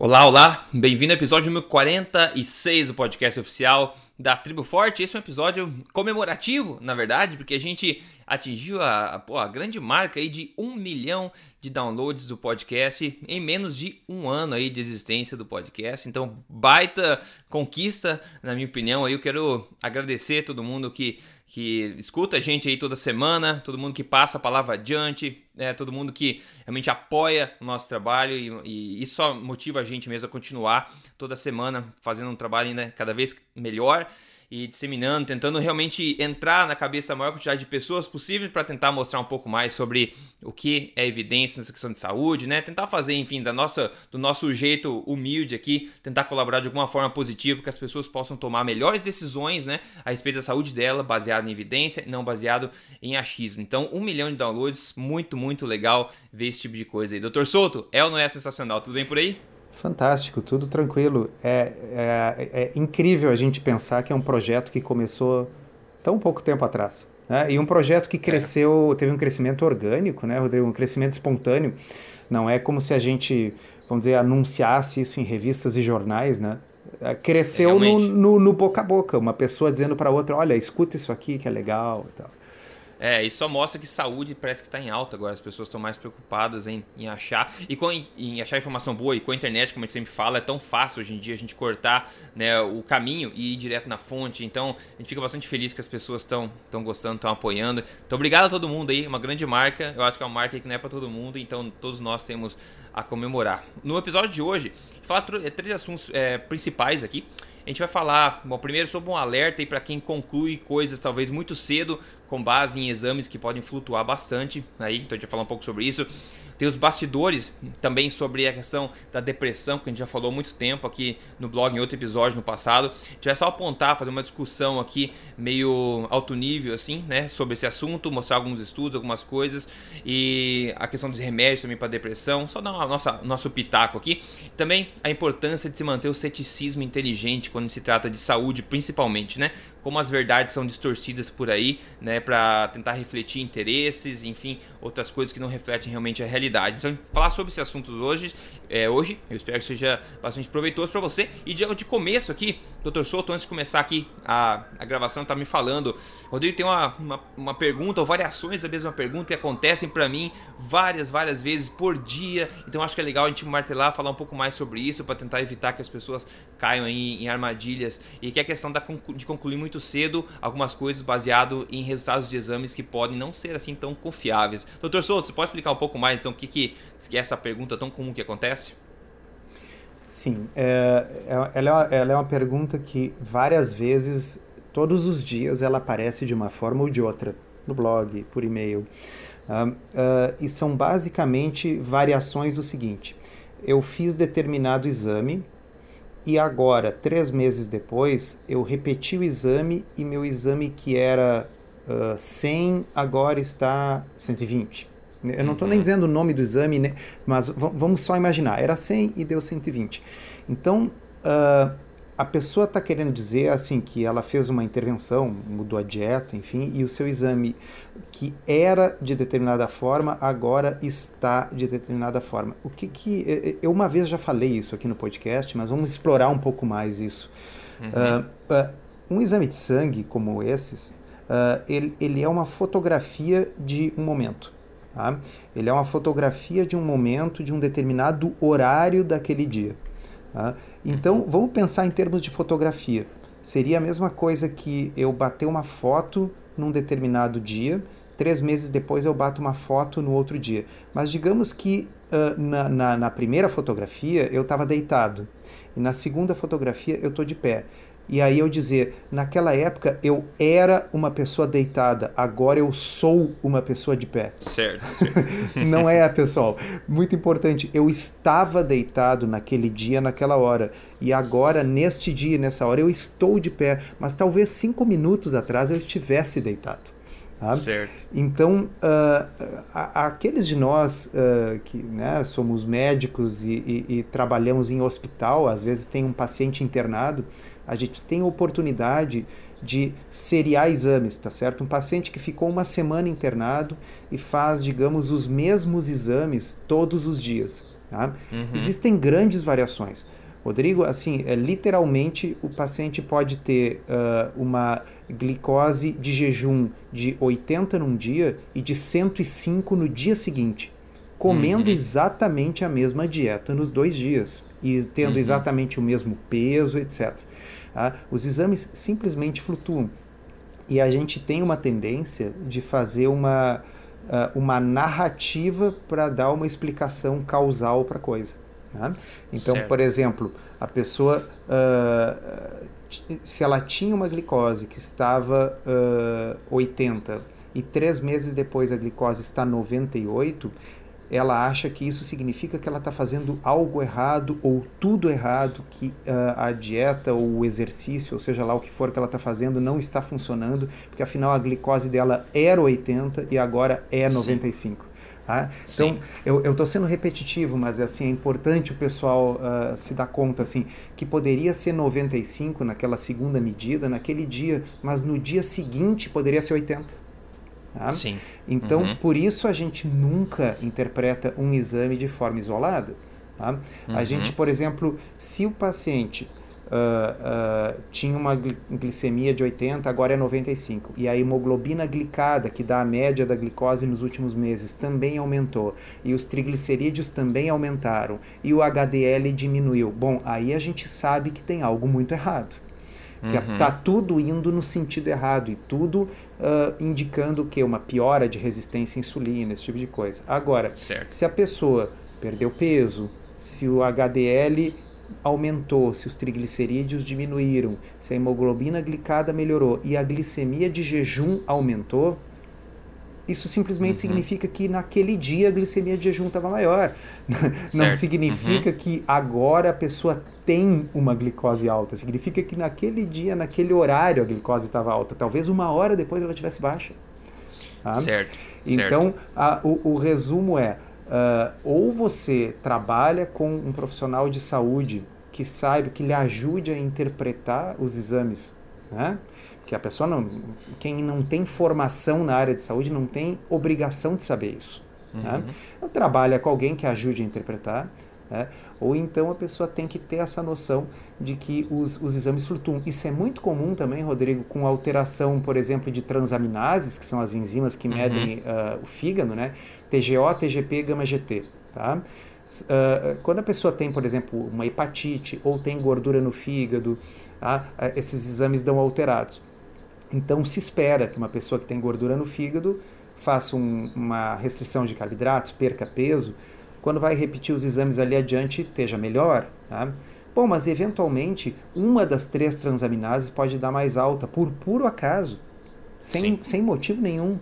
Olá, olá! Bem-vindo ao episódio número 46 do podcast oficial da Tribo Forte. Esse é um episódio comemorativo, na verdade, porque a gente atingiu a, a, a, grande marca aí de um milhão de downloads do podcast em menos de um ano aí de existência do podcast. Então, baita conquista, na minha opinião. Aí eu quero agradecer todo mundo que que escuta a gente aí toda semana, todo mundo que passa a palavra adiante, né, todo mundo que realmente apoia o nosso trabalho e, e isso motiva a gente mesmo a continuar toda semana fazendo um trabalho ainda cada vez melhor e disseminando, tentando realmente entrar na cabeça da maior quantidade de pessoas possível para tentar mostrar um pouco mais sobre o que é evidência nessa questão de saúde, né? Tentar fazer, enfim, da nossa, do nosso jeito humilde aqui, tentar colaborar de alguma forma positiva que as pessoas possam tomar melhores decisões, né, a respeito da saúde dela, baseado em evidência, não baseado em achismo. Então, um milhão de downloads, muito, muito legal ver esse tipo de coisa aí. Doutor Souto, é ou não é sensacional? Tudo bem por aí? Fantástico, tudo tranquilo. É, é, é, incrível a gente pensar que é um projeto que começou tão pouco tempo atrás. Né? E um projeto que cresceu, teve um crescimento orgânico, né, Rodrigo? Um crescimento espontâneo. Não é como se a gente, vamos dizer, anunciasse isso em revistas e jornais, né? É, cresceu no, no, no, boca a boca, uma pessoa dizendo para outra, olha, escuta isso aqui que é legal e tal. É, isso só mostra que saúde parece que está em alta agora. As pessoas estão mais preocupadas em, em achar e com, em achar informação boa. E com a internet, como a gente sempre fala, é tão fácil hoje em dia a gente cortar né, o caminho e ir direto na fonte. Então a gente fica bastante feliz que as pessoas estão gostando, estão apoiando. Então obrigado a todo mundo aí. Uma grande marca. Eu acho que é uma marca que não é para todo mundo. Então todos nós temos a comemorar. No episódio de hoje, falar é, três assuntos é, principais aqui. A gente vai falar, bom, primeiro sobre um alerta para quem conclui coisas talvez muito cedo, com base em exames que podem flutuar bastante. Aí, então a gente vai falar um pouco sobre isso. Tem os bastidores também sobre a questão da depressão, que a gente já falou há muito tempo aqui no blog, em outro episódio no passado. A gente vai só apontar, fazer uma discussão aqui meio alto nível, assim, né, sobre esse assunto, mostrar alguns estudos, algumas coisas e a questão dos remédios também para depressão, só dar o nossa, nosso pitaco aqui. Também a importância de se manter o ceticismo inteligente quando se trata de saúde, principalmente, né? Como as verdades são distorcidas por aí, né, para tentar refletir interesses, enfim, outras coisas que não refletem realmente a realidade. Então, falar sobre esse assunto hoje, é, hoje, eu espero que seja bastante proveitoso para você. E de, de começo aqui, Dr. Souto, antes de começar aqui a, a gravação, tá me falando, Rodrigo, tem uma, uma, uma pergunta ou variações da mesma pergunta que acontecem para mim várias, várias vezes por dia. Então, acho que é legal a gente martelar, falar um pouco mais sobre isso para tentar evitar que as pessoas caiam aí em armadilhas e que é a questão da, de concluir muito cedo algumas coisas baseado em resultados de exames que podem não ser assim tão confiáveis. Doutor Souto, você pode explicar um pouco mais então o que, que, que é essa pergunta tão comum que acontece? Sim, é, é ela, é, ela é uma pergunta que várias vezes, todos os dias, ela aparece de uma forma ou de outra, no blog, por e-mail. Uh, uh, e são basicamente variações do seguinte: eu fiz determinado exame, e agora, três meses depois, eu repeti o exame e meu exame que era uh, 100 agora está 120. Eu não estou nem uhum. dizendo o nome do exame, né? mas vamos só imaginar, era 100 e deu 120. Então, uh, a pessoa está querendo dizer assim que ela fez uma intervenção, mudou a dieta, enfim, e o seu exame que era de determinada forma agora está de determinada forma. O que que eu uma vez já falei isso aqui no podcast, mas vamos explorar um pouco mais isso. Uhum. Uh, uh, um exame de sangue como esses, uh, ele, ele é uma fotografia de um momento. Tá? Ele é uma fotografia de um momento, de um determinado horário daquele dia. Tá? Então, vamos pensar em termos de fotografia. Seria a mesma coisa que eu bater uma foto num determinado dia, três meses depois eu bato uma foto no outro dia. Mas digamos que uh, na, na, na primeira fotografia eu estava deitado e na segunda fotografia eu estou de pé. E aí eu dizer, naquela época eu era uma pessoa deitada, agora eu sou uma pessoa de pé. Certo. Não é, pessoal. Muito importante. Eu estava deitado naquele dia, naquela hora. E agora, neste dia, nessa hora, eu estou de pé. Mas talvez cinco minutos atrás eu estivesse deitado. Tá? Certo. Então, uh, aqueles de nós uh, que né, somos médicos e, e, e, trabalhamos em hospital, às vezes tem um paciente internado, a gente tem a oportunidade de seriar exames, tá certo? Um paciente que ficou uma semana internado e faz, digamos, os mesmos exames todos os dias. Tá? Uhum. Existem grandes variações. Rodrigo, assim, é, literalmente o paciente pode ter uh, uma glicose de jejum de 80 num dia e de 105 no dia seguinte, comendo uhum. exatamente a mesma dieta nos dois dias e tendo uhum. exatamente o mesmo peso, etc. Ah, os exames simplesmente flutuam. E a gente tem uma tendência de fazer uma, uh, uma narrativa para dar uma explicação causal para a coisa. Né? Então, certo. por exemplo, a pessoa, uh, se ela tinha uma glicose que estava uh, 80 e três meses depois a glicose está 98, ela acha que isso significa que ela está fazendo algo errado ou tudo errado, que uh, a dieta ou o exercício, ou seja lá o que for que ela está fazendo, não está funcionando, porque afinal a glicose dela era 80 e agora é 95. Tá? Então, eu estou sendo repetitivo, mas assim, é importante o pessoal uh, se dar conta assim, que poderia ser 95 naquela segunda medida, naquele dia, mas no dia seguinte poderia ser 80. Tá? Sim. Então, uhum. por isso a gente nunca interpreta um exame de forma isolada. Tá? Uhum. A gente, por exemplo, se o paciente uh, uh, tinha uma glicemia de 80, agora é 95, e a hemoglobina glicada, que dá a média da glicose nos últimos meses, também aumentou, e os triglicerídeos também aumentaram, e o HDL diminuiu. Bom, aí a gente sabe que tem algo muito errado que está uhum. Tá tudo indo no sentido errado e tudo uh, indicando que uma piora de resistência à insulina, esse tipo de coisa. Agora, certo. se a pessoa perdeu peso, se o HDL aumentou, se os triglicerídeos diminuíram, se a hemoglobina glicada melhorou e a glicemia de jejum aumentou, isso simplesmente uhum. significa que naquele dia a glicemia de jejum estava maior. Certo. Não significa uhum. que agora a pessoa tem uma glicose alta. Significa que naquele dia, naquele horário, a glicose estava alta. Talvez uma hora depois ela estivesse baixa. Tá? Certo. Então, a, o, o, resumo é: uh, ou você trabalha com um profissional de saúde que saiba, que lhe ajude a interpretar os exames, né? que a pessoa não, quem não tem formação na área de saúde não tem obrigação de saber isso. Né? Uhum. Né? Então, trabalha com alguém que ajude a interpretar, né? ou então a pessoa tem que ter essa noção de que os, os exames flutuam. Isso é muito comum também, Rodrigo, com alteração, por exemplo, de transaminases, que são as enzimas que uhum. medem uh, o fígado, né? TGO, TGP, gama-GT. Tá? Uh, quando a pessoa tem, por exemplo, uma hepatite ou tem gordura no fígado, tá? uh, esses exames dão alterados. Então se espera que uma pessoa que tem gordura no fígado faça um, uma restrição de carboidratos, perca peso, quando vai repetir os exames ali adiante esteja melhor. Tá? Bom, mas eventualmente uma das três transaminases pode dar mais alta por puro acaso, sem, sem motivo nenhum.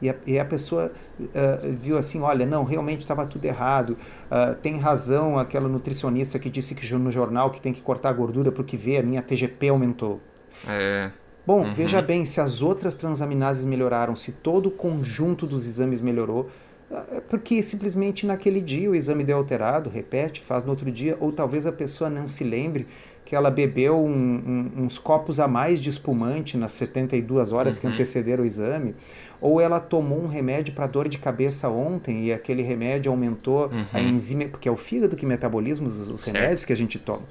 E a, e a pessoa uh, viu assim: olha, não, realmente estava tudo errado. Uh, tem razão aquela nutricionista que disse que no jornal que tem que cortar a gordura porque vê a minha TGP aumentou. É. Bom, uhum. veja bem, se as outras transaminases melhoraram, se todo o conjunto dos exames melhorou, é porque simplesmente naquele dia o exame deu alterado, repete, faz no outro dia, ou talvez a pessoa não se lembre que ela bebeu um, um, uns copos a mais de espumante nas 72 horas uhum. que antecederam o exame, ou ela tomou um remédio para dor de cabeça ontem e aquele remédio aumentou uhum. a enzima, porque é o fígado que metaboliza os, os remédios que a gente toma.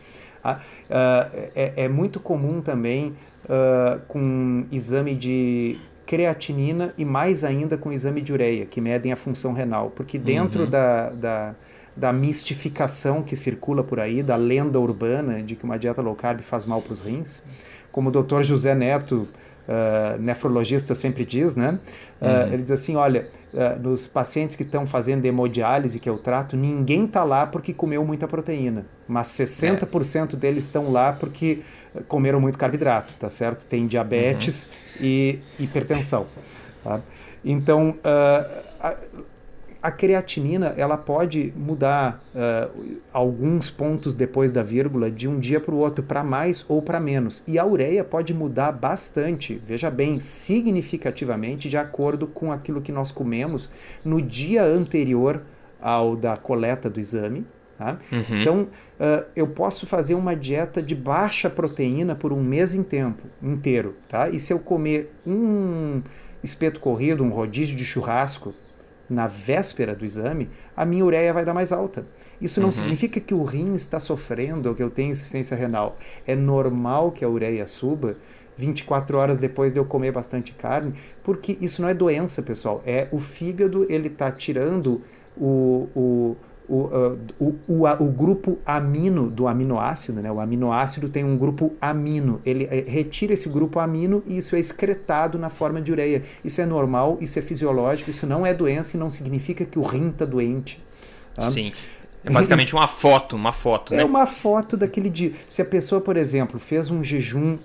Ah, uh, é, é, muito comum também uh, com exame de creatinina e mais ainda com exame de ureia, que medem a função renal. Porque dentro uhum. da, da, da, mistificação que circula por aí, da lenda urbana de que uma dieta low carb faz mal para os rins, como o Dr. José Neto, uh, nefrologista, sempre diz, né? Uh, uhum. Ele diz assim, olha, uh, nos pacientes que estão fazendo hemodiálise, que eu trato, ninguém está lá porque comeu muita proteína, mas 60% é. deles estão lá porque comeram muito carboidrato, tá certo? Tem diabetes uhum. e hipertensão. Tá? Então, uh, a, creatinina ela pode mudar uh, alguns pontos depois da vírgula de um dia para o outro, para mais ou para menos. E a ureia pode mudar bastante, veja bem, significativamente, de acordo com aquilo que nós comemos no dia anterior ao da coleta do exame Tá? Uhum. Então, uh, eu posso fazer uma dieta de baixa proteína por um mês em tempo, inteiro. Tá? E se eu comer um espeto corrido, um rodízio de churrasco, na véspera do exame, a minha ureia vai dar mais alta. Isso não uhum. significa que o rim está sofrendo ou que eu tenho insuficiência renal. É normal que a ureia suba 24 horas depois de eu comer bastante carne, porque isso não é doença, pessoal. É o fígado, ele está tirando o, o, o, uh, o, o, o, grupo amino do aminoácido, né? O aminoácido tem um grupo amino. Ele eh, retira esse grupo amino e isso é excretado na forma de ureia. Isso é normal, isso é fisiológico, isso não é doença e não significa que o rim está doente. Tá? Sim. É basicamente uma foto, uma foto, é né? É uma foto daquele dia. Se a pessoa, por exemplo, fez um jejum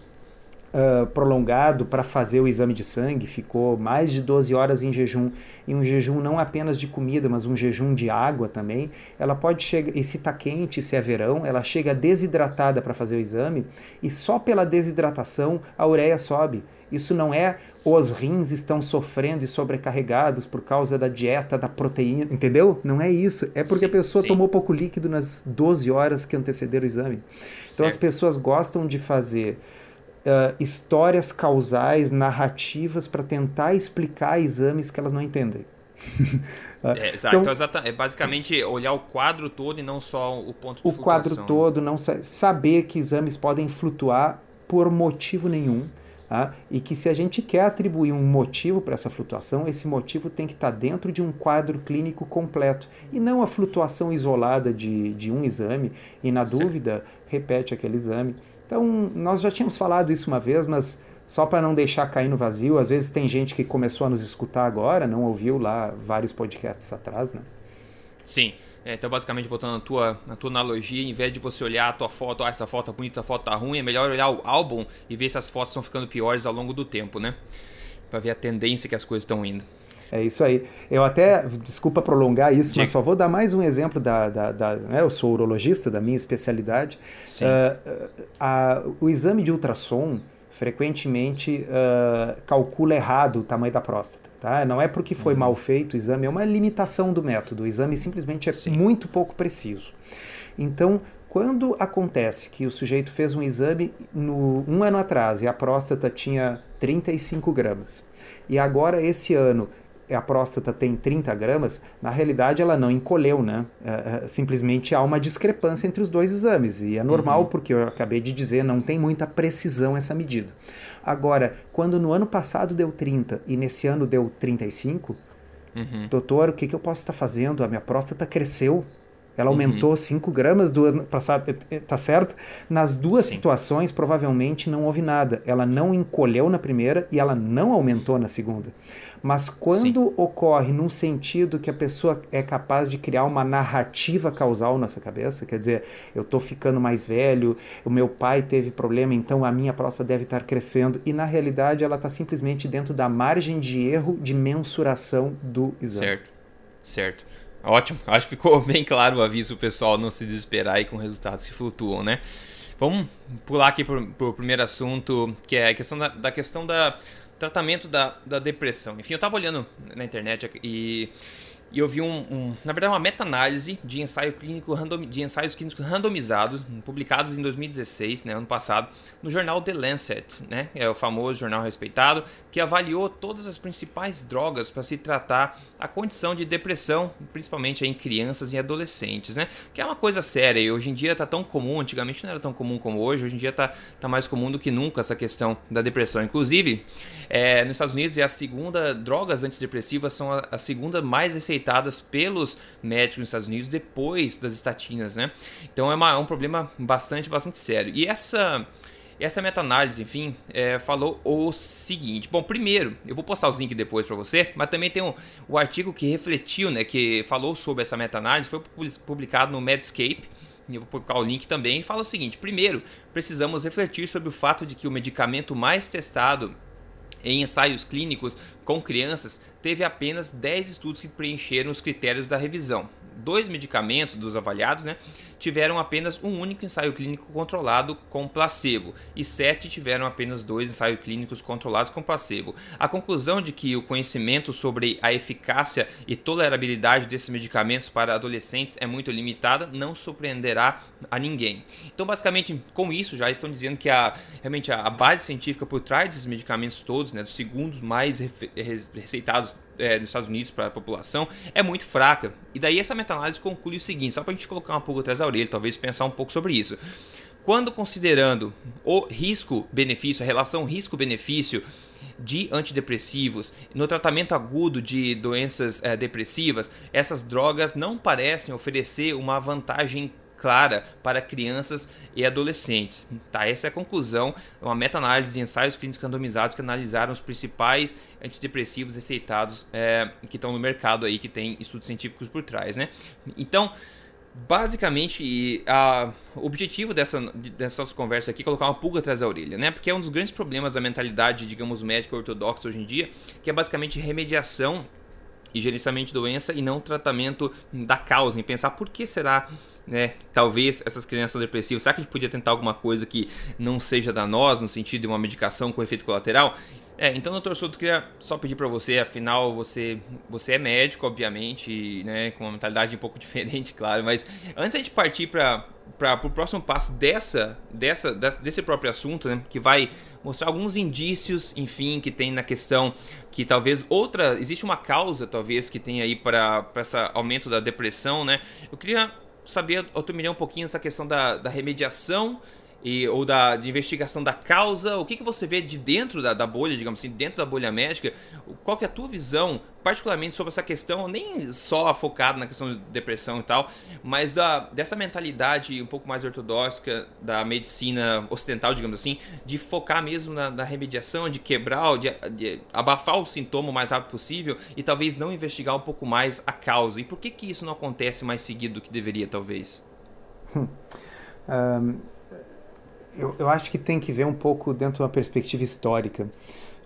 uh, prolongado para fazer o exame de sangue, ficou mais de 12 horas em jejum, e um jejum não apenas de comida, mas um jejum de água também, ela pode chegar, e se está quente, se é verão, ela chega desidratada para fazer o exame, e só pela desidratação a ureia sobe. Isso não é os rins estão sofrendo e sobrecarregados por causa da dieta da proteína, entendeu? Não é isso. É porque sim, a pessoa sim. tomou pouco líquido nas 12 horas que antecederam o exame. Então certo. as pessoas gostam de fazer uh, histórias causais, narrativas para tentar explicar exames que elas não entendem. é, exato. Então, então, é basicamente olhar o quadro todo e não só o ponto de O quadro todo, não saber que exames podem flutuar por motivo nenhum. Tá? E que se a gente quer atribuir um motivo para essa flutuação, esse motivo tem que estar tá dentro de um quadro clínico completo e não a flutuação isolada de, de um exame e, na certo. dúvida, repete aquele exame. Então, nós já tínhamos falado isso uma vez, mas só para não deixar cair no vazio, às vezes tem gente que começou a nos escutar agora, não ouviu lá vários podcasts atrás, né? Sim. É, então, basicamente, voltando na tua, na tua analogia, em vez de você olhar a tua foto, ah, essa foto é bonita, essa foto tá ruim, é melhor olhar o álbum e ver se as fotos estão ficando piores ao longo do tempo, né? Para ver a tendência que as coisas estão indo. É isso aí. Eu até, desculpa prolongar isso, Diga. mas só vou dar mais um exemplo da. da, da né, eu sou urologista, da minha especialidade. Uh, a, o exame de ultrassom frequentemente uh, calcula errado o tamanho da próstata. Tá? Não é porque foi uhum. mal feito o exame, é uma limitação do método. O exame simplesmente é Sim. muito pouco preciso. Então, quando acontece que o sujeito fez um exame no, um ano atrás e a próstata tinha 35 gramas, e agora esse ano a próstata tem 30 gramas, na realidade ela não encolheu, né? É, é, simplesmente há uma discrepância entre os dois exames. E é normal, uhum. porque eu acabei de dizer, não tem muita precisão essa medida. Agora, quando no ano passado deu 30 e nesse ano deu 35, uhum. doutor, o que, que eu posso estar fazendo? A minha próstata cresceu. Ela uhum. aumentou 5 gramas do ano passado, é, é, tá certo? Nas duas Sim. situações, provavelmente não houve nada. Ela não encolheu na primeira e ela não aumentou na segunda. Mas quando Sim. ocorre num sentido que a pessoa é capaz de criar uma narrativa causal na sua cabeça, quer dizer, eu estou ficando mais velho, o meu pai teve problema, então a minha próstata deve estar crescendo, e na realidade ela está simplesmente dentro da margem de erro de mensuração do exame. Certo, certo. Ótimo, acho que ficou bem claro o aviso, pessoal não se desesperar aí com resultados que flutuam, né? Vamos pular aqui para o primeiro assunto, que é a questão da, da questão da tratamento da, da depressão. Enfim, eu estava olhando na internet e, e eu vi um, um na verdade, uma meta-análise de ensaio clínico random, de ensaios clínicos randomizados, publicados em 2016, né, ano passado, no jornal The Lancet, né, é o famoso jornal respeitado, que avaliou todas as principais drogas para se tratar a condição de depressão, principalmente em crianças e adolescentes, né? Que é uma coisa séria e hoje em dia está tão comum, antigamente não era tão comum como hoje, hoje em dia está tá mais comum do que nunca essa questão da depressão. Inclusive, é, nos Estados Unidos é a segunda, drogas antidepressivas são a, a segunda mais receitadas pelos médicos nos Estados Unidos depois das estatinas, né? Então é, uma, é um problema bastante, bastante sério. E essa essa meta-análise, enfim, é, falou o seguinte. Bom, primeiro, eu vou postar os links depois para você, mas também tem um, o artigo que refletiu, né, que falou sobre essa meta-análise, foi publicado no Medscape, eu vou colocar o link também, fala o seguinte: primeiro, precisamos refletir sobre o fato de que o medicamento mais testado em ensaios clínicos com crianças teve apenas 10 estudos que preencheram os critérios da revisão. Dois medicamentos dos avaliados, né, tiveram apenas um único ensaio clínico controlado com placebo e sete tiveram apenas dois ensaios clínicos controlados com placebo. A conclusão de que o conhecimento sobre a eficácia e tolerabilidade desses medicamentos para adolescentes é muito limitada não surpreenderá a ninguém. Então, basicamente, com isso já estão dizendo que a, realmente a base científica por trás desses medicamentos todos, né, dos segundos mais receitados é, nos Estados Unidos para a população é muito fraca. E daí essa meta-análise conclui o seguinte, só para a gente colocar um pouco atrás da orelha, talvez pensar um pouco sobre isso. Quando considerando o risco-benefício, a relação risco-benefício de antidepressivos no tratamento agudo de doenças é, depressivas, essas drogas não parecem oferecer uma vantagem clara para crianças e adolescentes. Tá, essa é a conclusão, uma meta-análise de ensaios clínicos randomizados que analisaram os principais antidepressivos receitados é, que estão no mercado aí, que tem estudos científicos por trás, né? Então, basicamente, a, o objetivo dessa, dessa nossa conversa aqui é colocar uma pulga atrás da orelha, né? Porque é um dos grandes problemas da mentalidade, digamos, médica ortodoxa hoje em dia, que é basicamente remediação e gerenciamento de doença e não tratamento da causa, em pensar por que será né? Talvez essas crianças depressivas, será que a gente podia tentar alguma coisa que não seja danosa, no sentido de uma medicação com efeito colateral? É, então, doutor Souto, queria só pedir para você, afinal, você, você é médico, obviamente, né, com uma mentalidade um pouco diferente, claro, mas antes a gente partir para o próximo passo dessa, dessa, desse próprio assunto, né, que vai mostrar alguns indícios, enfim, que tem na questão que talvez outra, existe uma causa, talvez, que tem aí para esse aumento da depressão, né, eu queria saber opinião um pouquinho essa questão da, da remediação e, ou da de investigação da causa, o que, que você vê de dentro da, da bolha, digamos assim, dentro da bolha médica, qual que é a tua visão, particularmente sobre essa questão, nem só focado na questão de depressão e tal, mas da, dessa mentalidade um pouco mais ortodoxa da medicina ocidental, digamos assim, de focar mesmo na, na remediação, de quebrar, de, de, abafar o sintoma o mais rápido possível e talvez não investigar um pouco mais a causa. E por que que isso não acontece mais seguido do que deveria, talvez? um, eu, eu acho que tem que ver um pouco dentro de uma perspectiva histórica.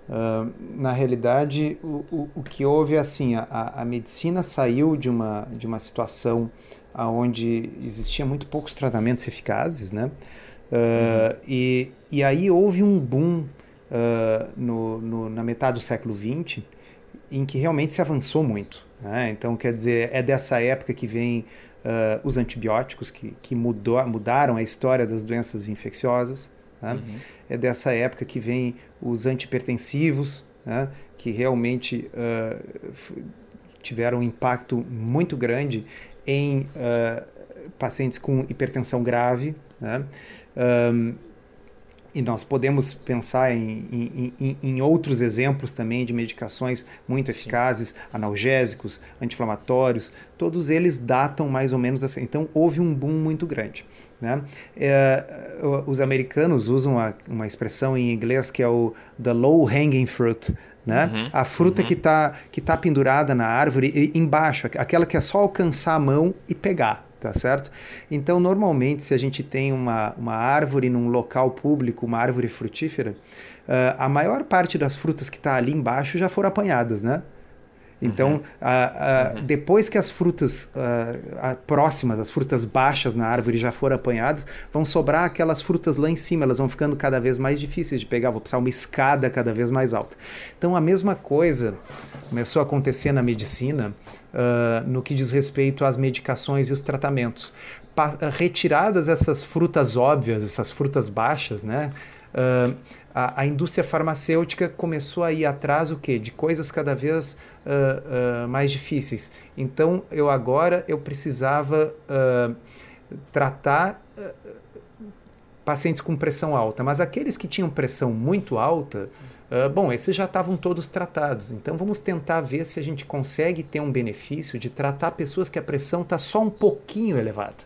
Uh, na realidade, o, o, o, que houve é assim, a, a medicina saiu de uma, de uma situação onde existia muito poucos tratamentos eficazes, né? Uh, uhum. e, e aí houve um boom uh, no, no, na metade do século XX em que realmente se avançou muito. Né? Então, quer dizer, é dessa época que vem uh, os antibióticos, que, que mudou, mudaram a história das doenças infecciosas. Né? Uhum. É dessa época que vem os antipertensivos, né? que realmente uh, tiveram um impacto muito grande em uh, pacientes com hipertensão grave. Né? Um, e nós podemos pensar em, em, em, outros exemplos também de medicações muito Sim. eficazes, analgésicos, anti-inflamatórios, todos eles datam mais ou menos assim. Então houve um boom muito grande. Né? É, os americanos usam uma, uma, expressão em inglês que é o the low hanging fruit, né? Uhum, a fruta uhum. que está que tá pendurada na árvore embaixo, aquela que é só alcançar a mão e pegar tá certo? Então, normalmente, se a gente tem uma, uma árvore num local público, uma árvore frutífera, uh, a maior parte das frutas que está ali embaixo já foram apanhadas, né? Então, uhum. a, a, uhum. depois que as frutas a, próximas, as frutas baixas na árvore já foram apanhadas, vão sobrar aquelas frutas lá em cima, elas vão ficando cada vez mais difíceis de pegar, vou precisar uma escada cada vez mais alta. Então, a mesma coisa começou a acontecer na medicina uh, no que diz respeito às medicações e os tratamentos. Pa retiradas essas frutas óbvias, essas frutas baixas, né? Uh, a, a, indústria farmacêutica começou a ir atrás o quê? de coisas cada vez uh, uh, mais difíceis. Então, eu agora eu precisava tratar pacientes com pressão alta, mas aqueles que tinham pressão muito alta, bom, esses já estavam todos tratados. Então, vamos tentar ver se a gente consegue ter um benefício de tratar pessoas que a pressão está só um pouquinho elevada.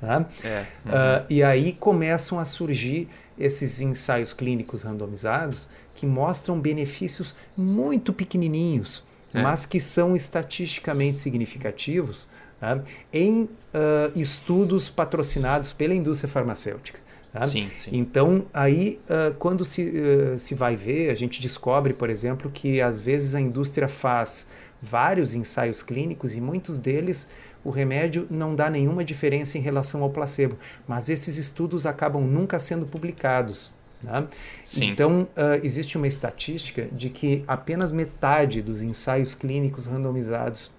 Tá? É, uhum. e aí começam a surgir esses ensaios clínicos randomizados que mostram benefícios muito pequenininhos, é. mas que são estatisticamente significativos tá? em uh, estudos patrocinados pela indústria farmacêutica. Tá? Sim, sim. Então, aí, uh, quando se, uh, se vai ver, a gente descobre, por exemplo, que às vezes a indústria faz vários ensaios clínicos e muitos deles o remédio não dá nenhuma diferença em relação ao placebo, mas esses estudos acabam nunca sendo publicados. Né? Então, uh, existe uma estatística de que apenas metade dos ensaios clínicos randomizados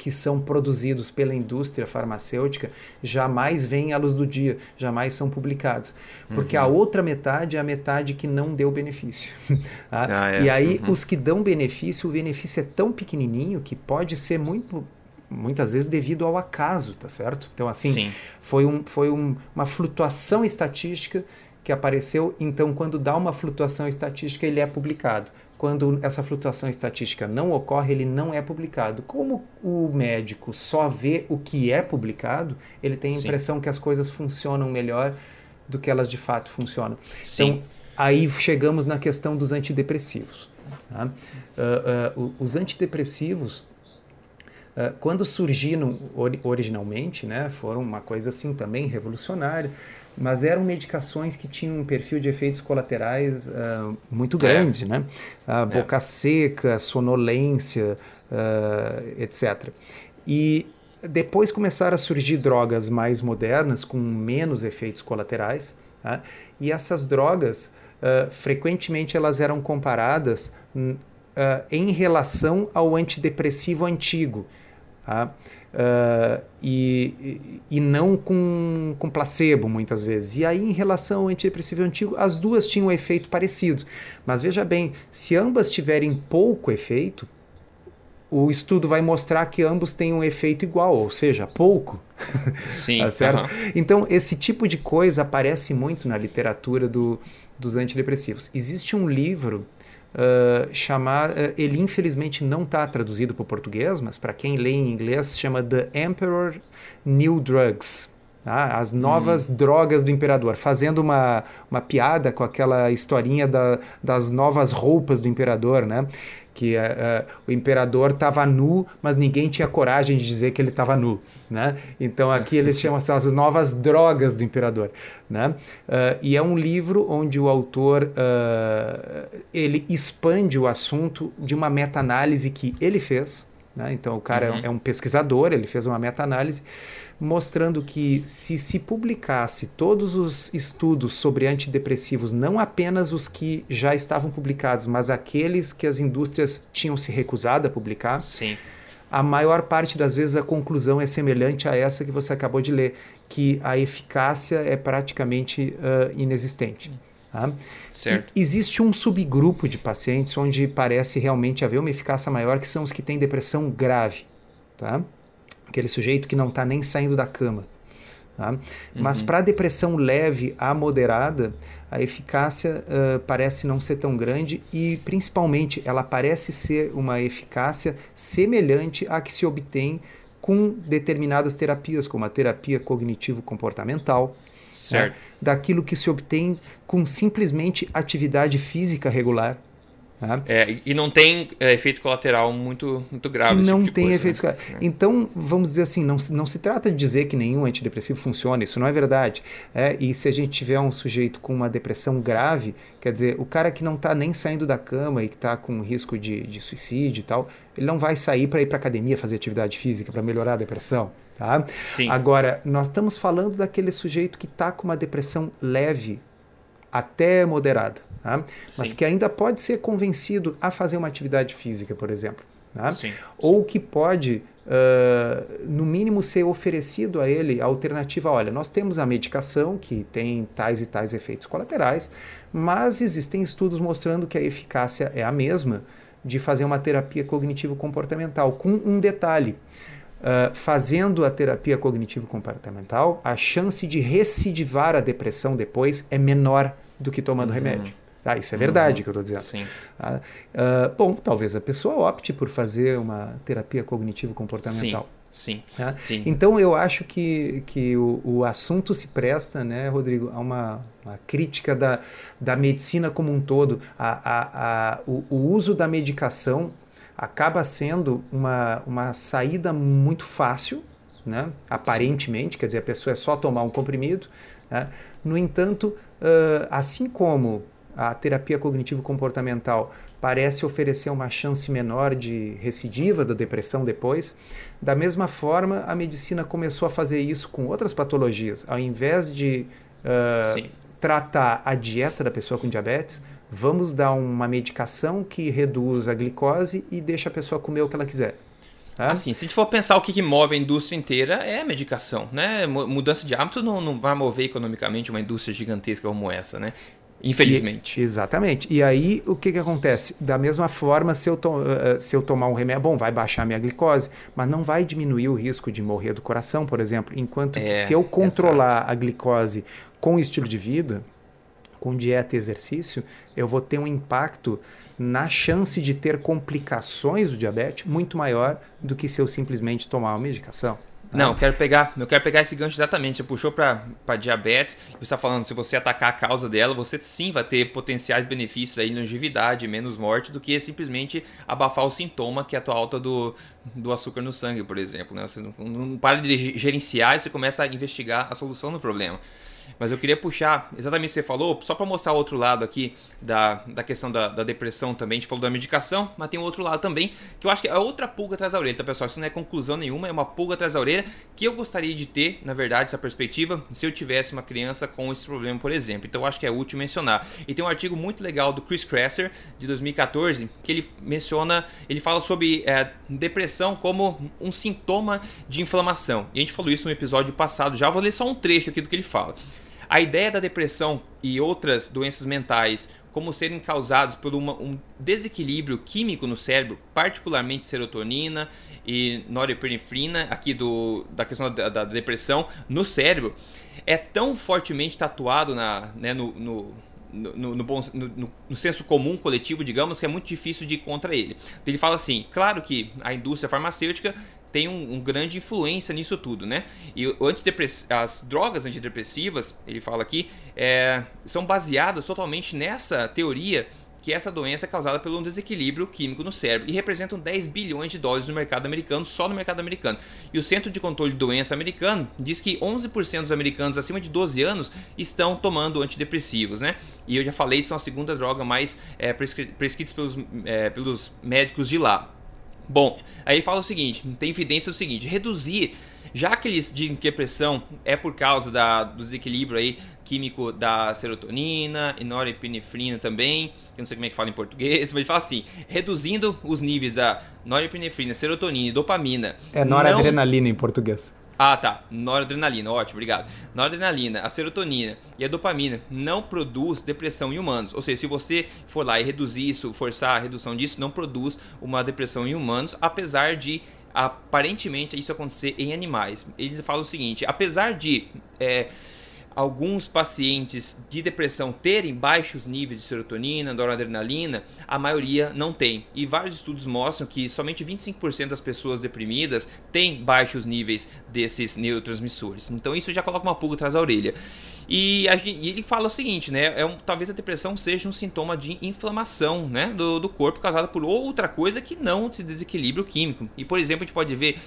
que são produzidos pela indústria farmacêutica jamais vêm à luz do dia, jamais são publicados. Porque uhum. a outra metade é a metade que não deu benefício. Tá? ah, é. E aí, uhum. os que dão benefício, o benefício é tão pequenininho que pode ser muito muitas vezes devido ao acaso, tá certo? Então, assim, Sim. foi, um, foi um, uma flutuação estatística que apareceu. Então, quando dá uma flutuação estatística, ele é publicado. Quando essa flutuação estatística não ocorre, ele não é publicado. Como o médico só vê o que é publicado, ele tem a Sim. impressão que as coisas funcionam melhor do que elas de fato funcionam. Sim. Então, aí chegamos na questão dos antidepressivos. Tá? Uh, uh, os antidepressivos Uh, quando surgiram originalmente, né, foram uma coisa assim também revolucionária, mas eram medicações que tinham um perfil de efeitos colaterais uh, muito grande, é. né? A boca é. seca, sonolência, uh, etc. E depois começaram a surgir drogas mais modernas com menos efeitos colaterais, tá? e essas drogas frequentemente elas eram comparadas em relação ao antidepressivo antigo. Tá? Uh, e, e não com, com placebo, muitas vezes. E aí, em relação ao antidepressivo antigo, as duas tinham um efeito parecido. Mas veja bem, se ambas tiverem pouco efeito, o estudo vai mostrar que ambos têm um efeito igual, ou seja, pouco. Sim. tá certo? Então, esse tipo de coisa aparece muito na literatura do, dos antidepressivos. Existe um livro uh, chamar. Uh, ele infelizmente não está traduzido para o português, mas para quem lê em inglês chama The Emperor New Drugs. Tá? As novas uhum. drogas do imperador, fazendo uma, uma piada com aquela historinha da, das novas roupas do imperador, né? Que uh, o imperador estava nu, mas ninguém tinha coragem de dizer que ele estava nu, né? Então aqui eles chamam as novas drogas do imperador, né? Uh, e é um livro onde o autor uh, ele expande o assunto de uma meta-análise que ele fez, né? Então o cara é uhum. é, é um pesquisador, ele fez uma meta-análise mostrando que se se publicasse todos os estudos sobre antidepressivos, não apenas os que já estavam publicados, mas aqueles que as indústrias tinham se recusado a publicar, Sim. a maior parte das vezes a conclusão é semelhante a essa que você acabou de ler, que a eficácia é praticamente uh, inexistente. Tá? Certo. Existe um subgrupo de pacientes onde parece realmente haver uma eficácia maior, que são os que têm depressão grave. Tá? Aquele sujeito que não está nem saindo da cama. Tá? Uhum. Mas para depressão leve a moderada, a eficácia uh, parece não ser tão grande e, principalmente, ela parece ser uma eficácia semelhante à que se obtém com determinadas terapias, como a terapia cognitivo-comportamental, né? certo. Né? daquilo que se obtém com simplesmente atividade física regular. Tá? É, e não tem é, efeito colateral muito, muito grave. não tipo tem coisa, efeitos né? colaterais. Então, vamos dizer assim, não, não se trata de dizer que nenhum antidepressivo funciona, isso não é verdade. É, e se a gente tiver um sujeito com uma depressão grave, quer dizer, o cara que não está nem saindo da cama e que está com risco de, de suicídio e tal, ele não vai sair para ir para academia fazer atividade física para melhorar a depressão. Tá? Sim. Agora, nós estamos falando daquele sujeito que está com uma depressão leve até moderada tá? mas que ainda pode ser convencido a fazer uma atividade física, por exemplo. Tá? Sim, Ou que pode, uh, no mínimo, ser oferecido a ele a alternativa: olha, nós temos a medicação que tem tais e tais efeitos colaterais, mas existem estudos mostrando que a eficácia é a mesma de fazer uma terapia cognitivo-comportamental, com um detalhe. Uh, fazendo a terapia cognitivo-comportamental, a chance de recidivar a depressão depois é menor do que tomando uhum. remédio. Ah, isso é verdade uhum. que eu estou dizendo. Sim. Ah, uh, bom, talvez a pessoa opte por fazer uma terapia cognitivo-comportamental. Sim. Ah, sim. Então eu acho que, que o, o assunto se presta, né, Rodrigo, a uma, uma crítica da, da medicina como um todo. A, a, a, o, o uso da medicação acaba sendo uma, uma saída muito fácil, né? aparentemente, quer dizer, a pessoa é só tomar um comprimido. Né? No entanto, uh, assim como a terapia cognitivo-comportamental parece oferecer uma chance menor de recidiva da depressão depois. Da mesma forma, a medicina começou a fazer isso com outras patologias. Ao invés de uh, tratar a dieta da pessoa com diabetes, vamos dar uma medicação que reduz a glicose e deixa a pessoa comer o que ela quiser. Tá? Assim, se a gente for pensar o que, que, move a indústria inteira, é a medicação, né? Mudança de hábito não, não vai mover economicamente uma indústria gigantesca como essa, né? Infelizmente. E, exatamente. E aí, o que, que acontece? Da mesma forma, se eu, to, uh, se eu tomar um remédio, bom, vai baixar minha glicose, mas não vai diminuir o risco de morrer do coração, por exemplo. Enquanto é, que se eu controlar exato. a glicose com estilo de vida, com dieta e exercício, eu vou ter um impacto na chance de ter complicações do diabetes muito maior do que se eu simplesmente tomar uma medicação. Não, quero pegar, eu quero pegar esse gancho exatamente. Você puxou para diabetes, você está falando, se você atacar a causa dela, você sim vai ter potenciais benefícios aí, longevidade, menos morte, do que simplesmente abafar o sintoma que é a tua alta do, do açúcar no sangue, por exemplo. Né? Você não, não para de gerenciar e você começa a investigar a solução do problema. Mas eu queria puxar exatamente o que você falou, só para mostrar outro lado aqui da, da questão da, da, depressão também. A gente falou da medicação, mas tem um outro lado também, que eu acho que é outra pulga atrás da orelha, tá, pessoal? Isso não é conclusão nenhuma, é uma pulga atrás da orelha que eu gostaria de ter, na verdade, essa perspectiva, se eu tivesse uma criança com esse problema, por exemplo. Então eu acho que é útil mencionar. E tem um artigo muito legal do Chris Kresser, de 2014, que ele menciona, ele fala sobre é, depressão como um sintoma de inflamação. E a gente falou isso no episódio passado já, vou ler só um trecho aqui do que ele fala. A ideia da depressão e outras doenças mentais como serem causados por uma, um desequilíbrio químico no cérebro, particularmente serotonina e norepinefrina, aqui do, da questão da, da depressão, no cérebro, é tão fortemente tatuado na, né, no, no no, no, no, no, senso comum coletivo, digamos, que é muito difícil de ir contra ele. Ele fala assim: claro que a indústria farmacêutica tem um, um, grande influência nisso tudo, né? E as drogas antidepressivas, ele fala aqui, é, são baseadas totalmente nessa teoria que essa doença é causada pelo desequilíbrio químico no cérebro e representam 10 bilhões de dólares no mercado americano, só no mercado americano. E o Centro de Controle de Doença americano diz que 11% dos americanos acima de 12 anos estão tomando antidepressivos, né? E eu já falei, são a segunda droga mais é, prescritas pelos, é, pelos médicos de lá. Bom, aí ele fala o seguinte: tem evidência do seguinte, reduzir, já que eles dizem que a depressão é por causa da, do desequilíbrio aí químico da serotonina e norepinefrina também, que eu não sei como é que fala em português, mas ele fala assim, reduzindo os níveis da norepinefrina, serotonina e dopamina. É noradrenalina não... em português. Ah, tá. Noradrenalina, ótimo, obrigado. Noradrenalina, a serotonina e a dopamina não produz depressão em humanos. Ou seja, se você for lá e reduzir isso, forçar a redução disso, não produz uma depressão em humanos, apesar de aparentemente isso acontecer em animais. Eles falam o seguinte: apesar de é, alguns pacientes de depressão terem baixos níveis de serotonina, noradrenalina, a maioria não tem. E vários estudos mostram que somente 25% das pessoas deprimidas têm baixos níveis desses neurotransmissores. Então isso já coloca uma pulga atrás da orelha. E, a, e, ele fala o seguinte, né? É um, talvez a depressão seja um sintoma de inflamação né, do, do corpo causada por outra coisa que não esse desequilíbrio químico. E, por exemplo, a gente pode ver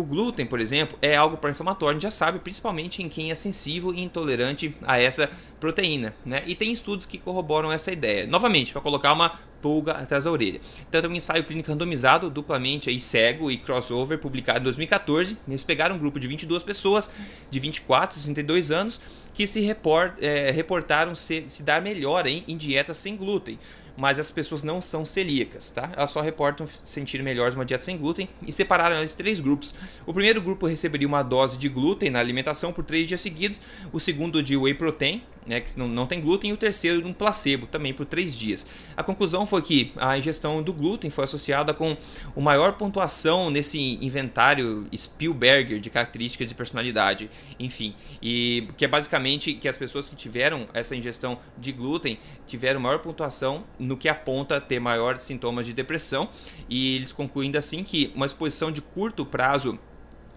o glúten, por exemplo, é algo pró-inflamatório, a gente já sabe, principalmente em quem é sensível e intolerante a essa proteína, né? E tem estudos que corroboram essa ideia. Novamente, para colocar uma pulga atrás da orelha. Então, tem um ensaio clínico randomizado, duplamente aí, cego e crossover, publicado em 2014. Eles pegaram um grupo de 22 pessoas de 24 a 62 anos que se report, é, reportaram se, se dar melhor em dieta sem glúten mas as pessoas não são celíacas, tá? Elas só reportam sentir melhores uma dieta sem glúten e separaram eles três grupos. O primeiro grupo receberia uma dose de glúten na alimentação por três dias seguidos, o segundo de whey protein, né, que não, não tem glúten, e o terceiro um placebo, também por três dias. A conclusão foi que a ingestão do glúten foi associada com o maior pontuação nesse inventário Spielberger de características de personalidade, enfim, e que é basicamente que as pessoas que tiveram essa ingestão de glúten tiveram maior pontuação no que aponta ter maiores sintomas de depressão, e eles concluindo assim que uma exposição de curto prazo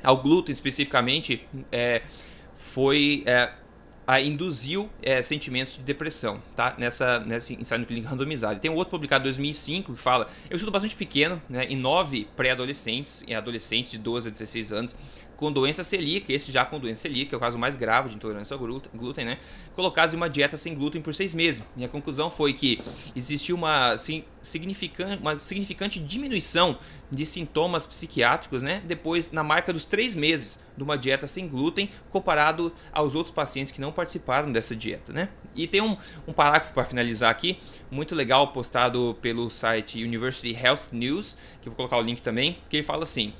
ao glúten especificamente é, foi é, a, induziu é, sentimentos de depressão, tá? Nessa, nessa ensaio clínico randomizado. Tem um outro publicado em 2005 que fala, eu estudo bastante pequeno, né, em nove pré-adolescentes, adolescentes de 12 a 16 anos, com doença celíaca, esse já com doença celíaca, é o caso mais grave de intolerância ao glúten, né? Colocados em uma dieta sem glúten por seis meses. E a conclusão foi que existiu uma, significante, uma significante diminuição de sintomas psiquiátricos, né? Depois, na marca dos três meses de uma dieta sem glúten, comparado aos outros pacientes que não participaram dessa dieta, né? E tem um, um parágrafo para finalizar aqui, muito legal, postado pelo site University Health News, que eu vou colocar o link também, que ele fala assim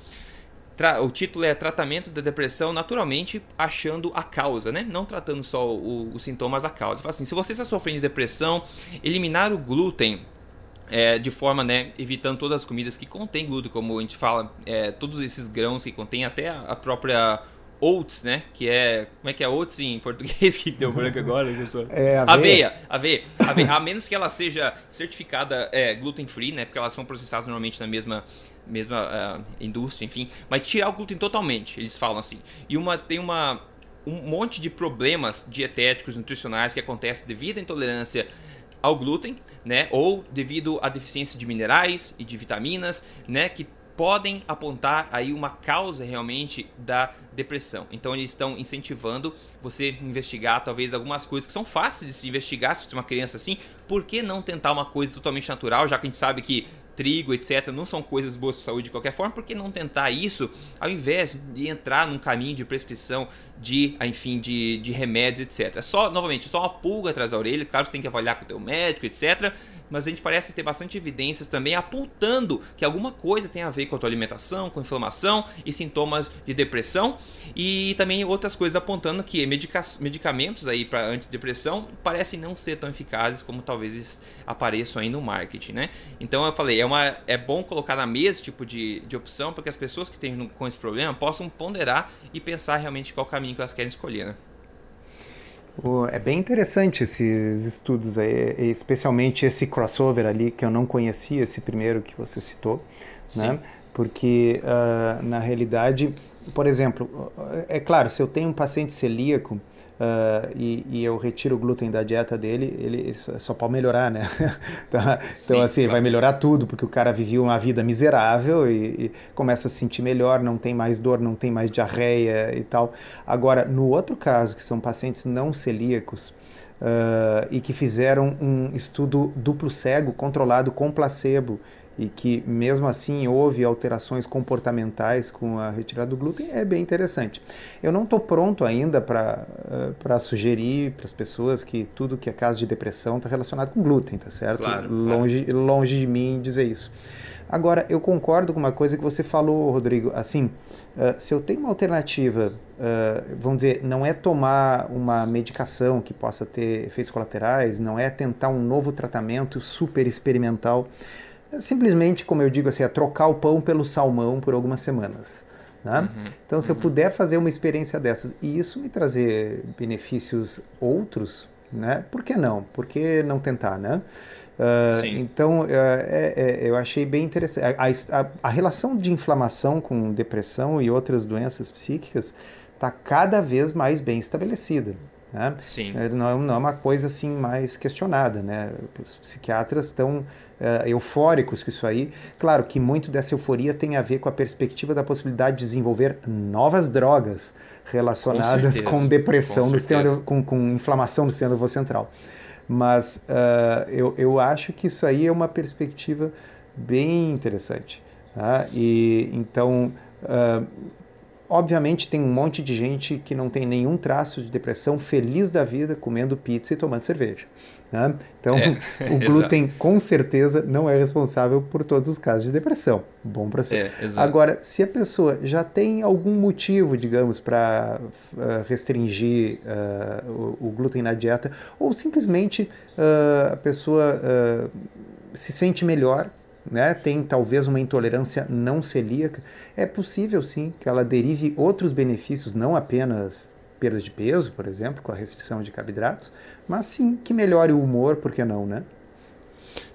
o título é Tratamento da Depressão Naturalmente Achando a Causa, né? Não tratando só os sintomas, a causa. Fala assim, se você está sofrendo de depressão, eliminar o glúten é, de forma, né, evitando todas as comidas que contêm glúten, como a gente fala, é, todos esses grãos que contêm, até a própria oats, né? Que é. Como é que é oats em português que deu branco agora, professor? É, aveia. Aveia, aveia, aveia. A menos que ela seja certificada é, gluten free, né? Porque elas são processadas normalmente na mesma mesma uh, indústria, enfim, mas tirar o glúten totalmente, eles falam assim. E uma tem uma um monte de problemas dietéticos, nutricionais que acontecem devido à intolerância ao glúten, né, ou devido à deficiência de minerais e de vitaminas, né, que podem apontar aí uma causa realmente da depressão. Então eles estão incentivando você investigar talvez algumas coisas que são fáceis de se investigar se você é uma criança assim. Por que não tentar uma coisa totalmente natural, já que a gente sabe que trigo, etc., não são coisas boas para saúde de qualquer forma, por que não tentar isso ao invés de entrar num caminho de prescrição de, enfim, de, de remédios, etc. É só, novamente, só uma pulga atrás da orelha, claro, você tem que avaliar com o teu médico, etc., mas a gente parece ter bastante evidências também apontando que alguma coisa tem a ver com a tua alimentação, com inflamação e sintomas de depressão e também outras coisas apontando que medica medicamentos aí para antidepressão parecem não ser tão eficazes como talvez apareçam aí no marketing, né? Então eu falei, é, uma, é bom colocar na mesa esse tipo de, de opção para que as pessoas que têm com esse problema possam ponderar e pensar realmente qual caminho que elas querem escolher, né? É bem interessante esses estudos aí, especialmente esse crossover ali que eu não conhecia, esse primeiro que você citou, Sim. né? Porque uh, na realidade, por exemplo, é claro, se eu tenho um paciente celíaco, uh, e, e, eu retiro o glúten da dieta dele, ele é só pode melhorar, né? Tá? Sim, então, assim, claro. vai melhorar tudo, porque o cara vivia uma vida miserável e, e, começa a se sentir melhor, não tem mais dor, não tem mais diarreia e tal. Agora, no outro caso, que são pacientes não celíacos, uh, e que fizeram um estudo duplo cego controlado com placebo, e que mesmo assim houve alterações comportamentais com a retirada do glúten é bem interessante. Eu não estou pronto ainda para uh, sugerir para as pessoas que tudo que é caso de depressão está relacionado com glúten, tá certo? Claro, longe, claro. longe de mim dizer isso. Agora, eu concordo com uma coisa que você falou, Rodrigo. Assim, uh, se eu tenho uma alternativa, uh, vamos dizer, não é tomar uma medicação que possa ter efeitos colaterais, não é tentar um novo tratamento super experimental simplesmente, como eu digo assim, é trocar o pão pelo salmão por algumas semanas. Né? Uhum, então, se uhum. eu puder fazer uma experiência dessas e isso me trazer benefícios outros, né? Por que não? Por que não tentar, né? Uh, então, uh, é, é, eu achei bem interessante. A, a, a, relação de inflamação com depressão e outras doenças psíquicas está cada vez mais bem estabelecida. Né? Sim. É, não, é, não é uma coisa assim mais questionada. Né? Os psiquiatras estão uh, eufóricos com isso aí. Claro que muito dessa euforia tem a ver com a perspectiva da possibilidade de desenvolver novas drogas relacionadas com, com depressão, com, no sistema, com, com inflamação do sistema nervoso central. Mas uh, eu, eu acho que isso aí é uma perspectiva bem interessante. Tá? E então uh, Obviamente tem um monte de gente que não tem nenhum traço de depressão, feliz da vida, comendo pizza e tomando cerveja. Né? Então, é, o glúten com certeza não é responsável por todos os casos de depressão. Bom para você. É, Agora, se a pessoa já tem algum motivo, digamos, para uh, restringir uh, o, o, glúten na dieta, ou simplesmente uh, a pessoa se sente melhor né, tem talvez uma intolerância não celíaca, é possível sim que ela derive outros benefícios, não apenas perda de peso, por exemplo, com a restrição de carboidratos, mas sim que melhore o humor, por que não, né?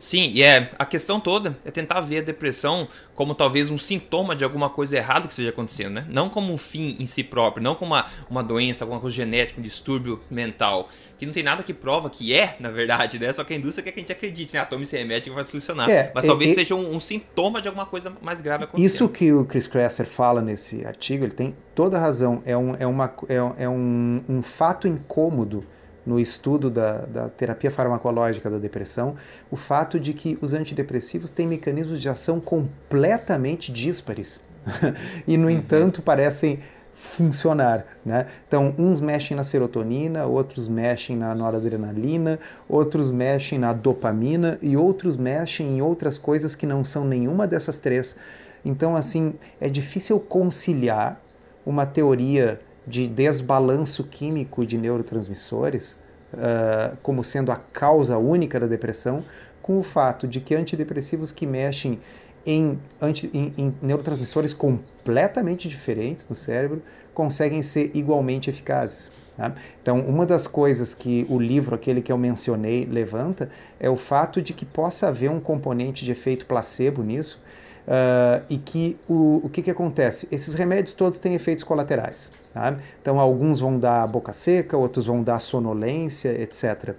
Sim, e é a questão toda é tentar ver a depressão como talvez um sintoma de alguma coisa errada que esteja acontecendo, né? Não como um fim em si próprio, não como uma, uma doença, alguma coisa genética, um distúrbio mental, que não tem nada que prova que é, na verdade, né? Só que a indústria quer que a gente acredite, né? Ah, tome esse remédio que vai solucionar. É, Mas talvez seja um, um, sintoma de alguma coisa mais grave acontecendo. Isso que o Chris Kresser fala nesse artigo, ele tem toda a razão. É um, é uma, é, é um, um fato incômodo no estudo da, da, terapia farmacológica da depressão o fato de que os antidepressivos têm mecanismos de ação completamente díspares e, no uhum. entanto, parecem funcionar. Né? Então, uns mexem na serotonina, outros mexem na noradrenalina, outros mexem na dopamina e outros mexem em outras coisas que não são nenhuma dessas três. Então, assim, é difícil conciliar uma teoria de desbalanço químico de neurotransmissores uh, como sendo a causa única da depressão, com o fato de que antidepressivos que mexem em, anti, em, em neurotransmissores completamente diferentes no cérebro conseguem ser igualmente eficazes. Tá? Então, uma das coisas que o livro, aquele que eu mencionei, levanta é o fato de que possa haver um componente de efeito placebo nisso uh, e que o, o que, que acontece? Esses remédios todos têm efeitos colaterais. Tá? Então, alguns vão dar boca seca, outros vão dar sonolência, etc.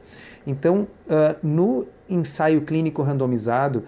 Então, uh, no ensaio clínico randomizado,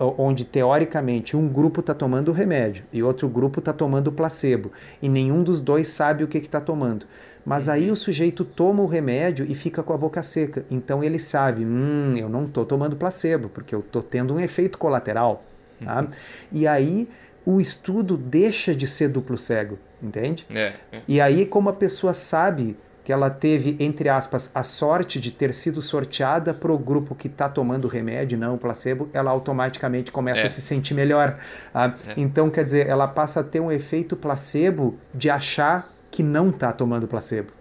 onde teoricamente um grupo está tomando o remédio e outro grupo está tomando o placebo, e nenhum dos dois sabe o que está tomando. Mas aí uhum. o sujeito toma o remédio e fica com a boca seca. Então ele sabe, hum, eu não estou tomando placebo, porque eu estou tendo um efeito colateral. Tá? Uhum. E aí o estudo deixa de ser duplo cego entende? É, é. E aí, como a pessoa sabe que ela teve, entre aspas, a sorte de ter sido sorteada para o grupo que está tomando remédio, não o placebo, ela automaticamente começa é. a se sentir melhor. Ah. Então, quer dizer, ela passa a ter um efeito placebo de achar que não está tomando placebo.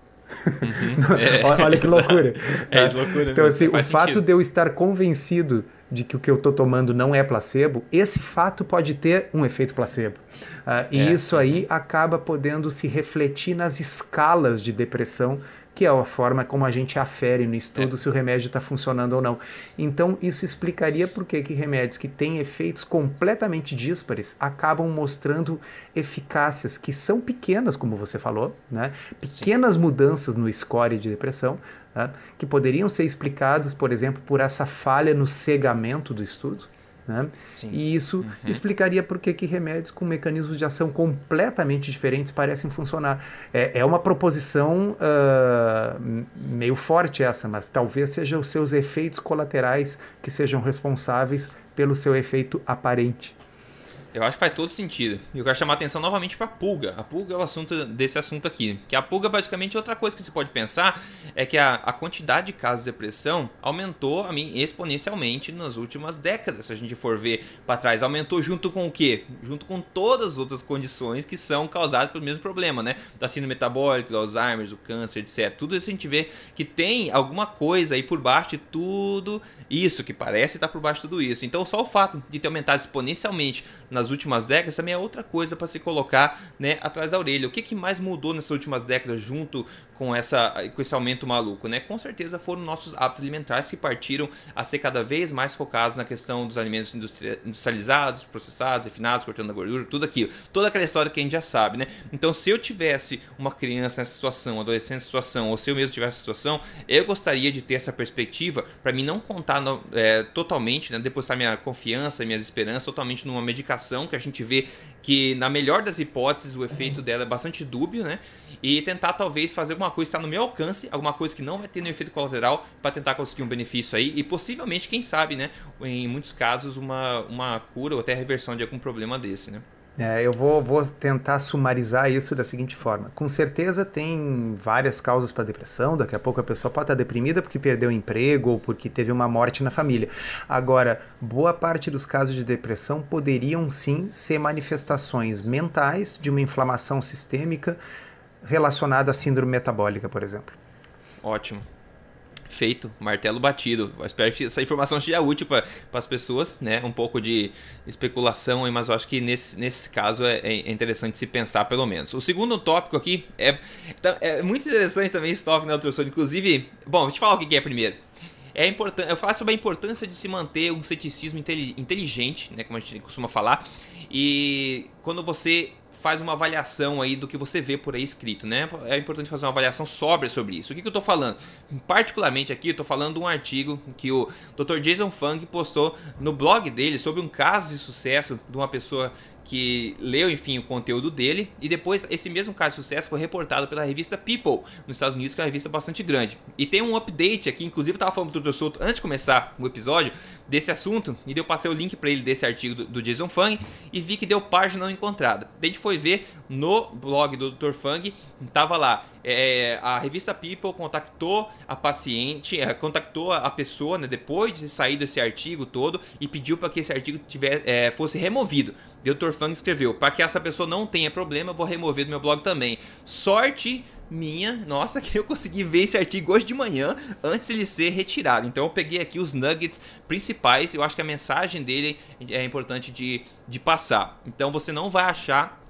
Uhum. É, Olha que loucura. É, é loucura então, assim, o sentido. fato de eu estar convencido de que o que eu estou tomando não é placebo, esse fato pode ter um efeito placebo. Uh, e é. isso aí acaba podendo se refletir nas escalas de depressão que é a forma como a gente afere no estudo é. se o remédio está funcionando ou não. Então, isso explicaria por que remédios que têm efeitos completamente díspares acabam mostrando eficácias que são pequenas, como você falou, né? pequenas Sim. mudanças no score de depressão, né? que poderiam ser explicados, por exemplo, por essa falha no cegamento do estudo. Né? E isso uhum. explicaria por que, remédios com mecanismos de ação completamente diferentes parecem funcionar. É, é uma proposição uh, meio forte essa, mas talvez sejam os seus efeitos colaterais que sejam responsáveis pelo seu efeito aparente. Eu acho que faz todo sentido. E eu quero chamar a atenção novamente para a pulga. A pulga é o assunto desse assunto aqui. Que a pulga, basicamente, outra coisa que você pode pensar é que a, a quantidade de casos de depressão aumentou a mim exponencialmente nas últimas décadas. Se a gente for ver para trás, aumentou junto com o quê? Junto com todas as outras condições que são causadas pelo mesmo problema, né? Da síndrome metabólica, do Alzheimer, do câncer, etc. Tudo isso a gente vê que tem alguma coisa aí por baixo de tudo isso que parece estar por baixo de tudo isso. Então, só o fato de ter aumentado exponencialmente nas últimas décadas também é outra coisa para se colocar né, atrás da orelha. O que, que mais mudou nessas últimas décadas junto com, essa, com esse aumento maluco? Né? Com certeza foram nossos hábitos alimentares que partiram a ser cada vez mais focados na questão dos alimentos industrializados, processados, refinados, cortando a gordura, tudo aquilo. Toda aquela história que a gente já sabe. Né? Então, se eu tivesse uma criança nessa situação, um adolescente nessa situação, ou se eu mesmo tivesse essa situação, eu gostaria de ter essa perspectiva para mim não contar no, é, totalmente, né, depositar minha confiança, minhas esperanças totalmente numa medicação que a gente vê que, na melhor das hipóteses, o efeito dela é bastante dúbio, né? E tentar talvez fazer alguma coisa que está no meu alcance, alguma coisa que não vai ter nenhum efeito colateral para tentar conseguir um benefício aí e possivelmente, quem sabe, né, em muitos casos, uma, uma cura ou até reversão de algum problema desse, né? É, eu vou, vou tentar sumarizar isso da seguinte forma. Com certeza tem várias causas para depressão. Daqui a pouco a pessoa pode estar deprimida porque perdeu o emprego ou porque teve uma morte na família. Agora, boa parte dos casos de depressão poderiam sim ser manifestações mentais de uma inflamação sistêmica relacionada à síndrome metabólica, por exemplo. Ótimo feito, martelo batido. Eu espero que essa informação seja útil para as pessoas, né? Um pouco de especulação, mas eu acho que nesse, nesse caso é, é interessante se pensar pelo menos. O segundo tópico aqui é, é muito interessante também esse tópico, né, Ultrassom? Inclusive, bom, vou te falar o que é primeiro. é importante. Eu falar sobre a importância de se manter um ceticismo inteligente, né, como a gente costuma falar. E quando você faz uma avaliação aí do que você vê por aí escrito, né? É importante fazer uma avaliação sóbria sobre isso. O que, que eu estou falando? Particularmente aqui, eu estou falando de um artigo que o Dr. Jason Fung postou no blog dele sobre um caso de sucesso de uma pessoa que leu, enfim, o conteúdo dele, e depois esse mesmo caso de sucesso foi reportado pela revista People, nos Estados Unidos, que é uma revista bastante grande. E tem um update aqui, inclusive eu tava falando pro Dr. Souto antes de começar o episódio desse assunto, e eu passei o link para ele desse artigo do, do, Jason Fung, e vi que deu página não encontrada. Daí foi ver no blog do Dr. Fung, tava lá, é, a revista People contactou a paciente, é, contactou a pessoa, né, depois de sair desse artigo todo, e pediu para que esse artigo tiver, é, fosse removido. Dr. Fang escreveu: para que essa pessoa não tenha problema, vou remover do meu blog também. Sorte minha, nossa, que eu consegui ver esse artigo hoje de manhã antes ele ser retirado. Então eu peguei aqui os nuggets principais. Eu acho que a mensagem dele é importante de, de passar. Então você não vai achar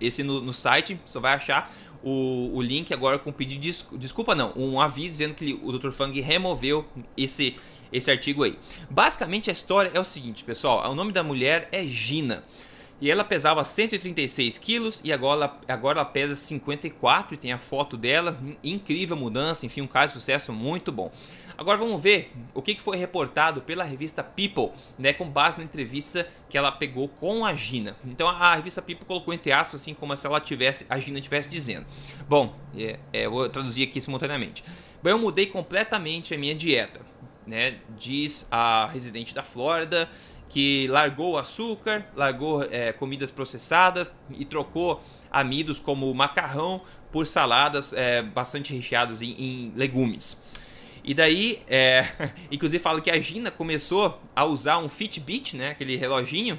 esse no, no site, só vai achar o, o link agora com pedido de desculpa, não, um aviso dizendo que o Dr. Fang removeu esse, esse artigo aí. Basicamente a história é o seguinte, pessoal: o nome da mulher é Gina. E ela pesava 136 quilos e agora, agora ela pesa 54 e tem a foto dela. Incrível mudança, enfim, um caso de sucesso muito bom. Agora vamos ver o que foi reportado pela revista People, né, com base na entrevista que ela pegou com a Gina. Então a revista People colocou entre aspas assim como se ela tivesse a Gina tivesse dizendo. Bom, é, é, vou traduzir aqui simultaneamente. Bem, eu mudei completamente a minha dieta, né? Diz a residente da Flórida que largou o açúcar, largou é, comidas processadas e trocou amidos como macarrão por saladas é, bastante recheadas em, em, legumes. E daí, é, inclusive fala que a Gina começou a usar um Fitbit, né, aquele reloginho,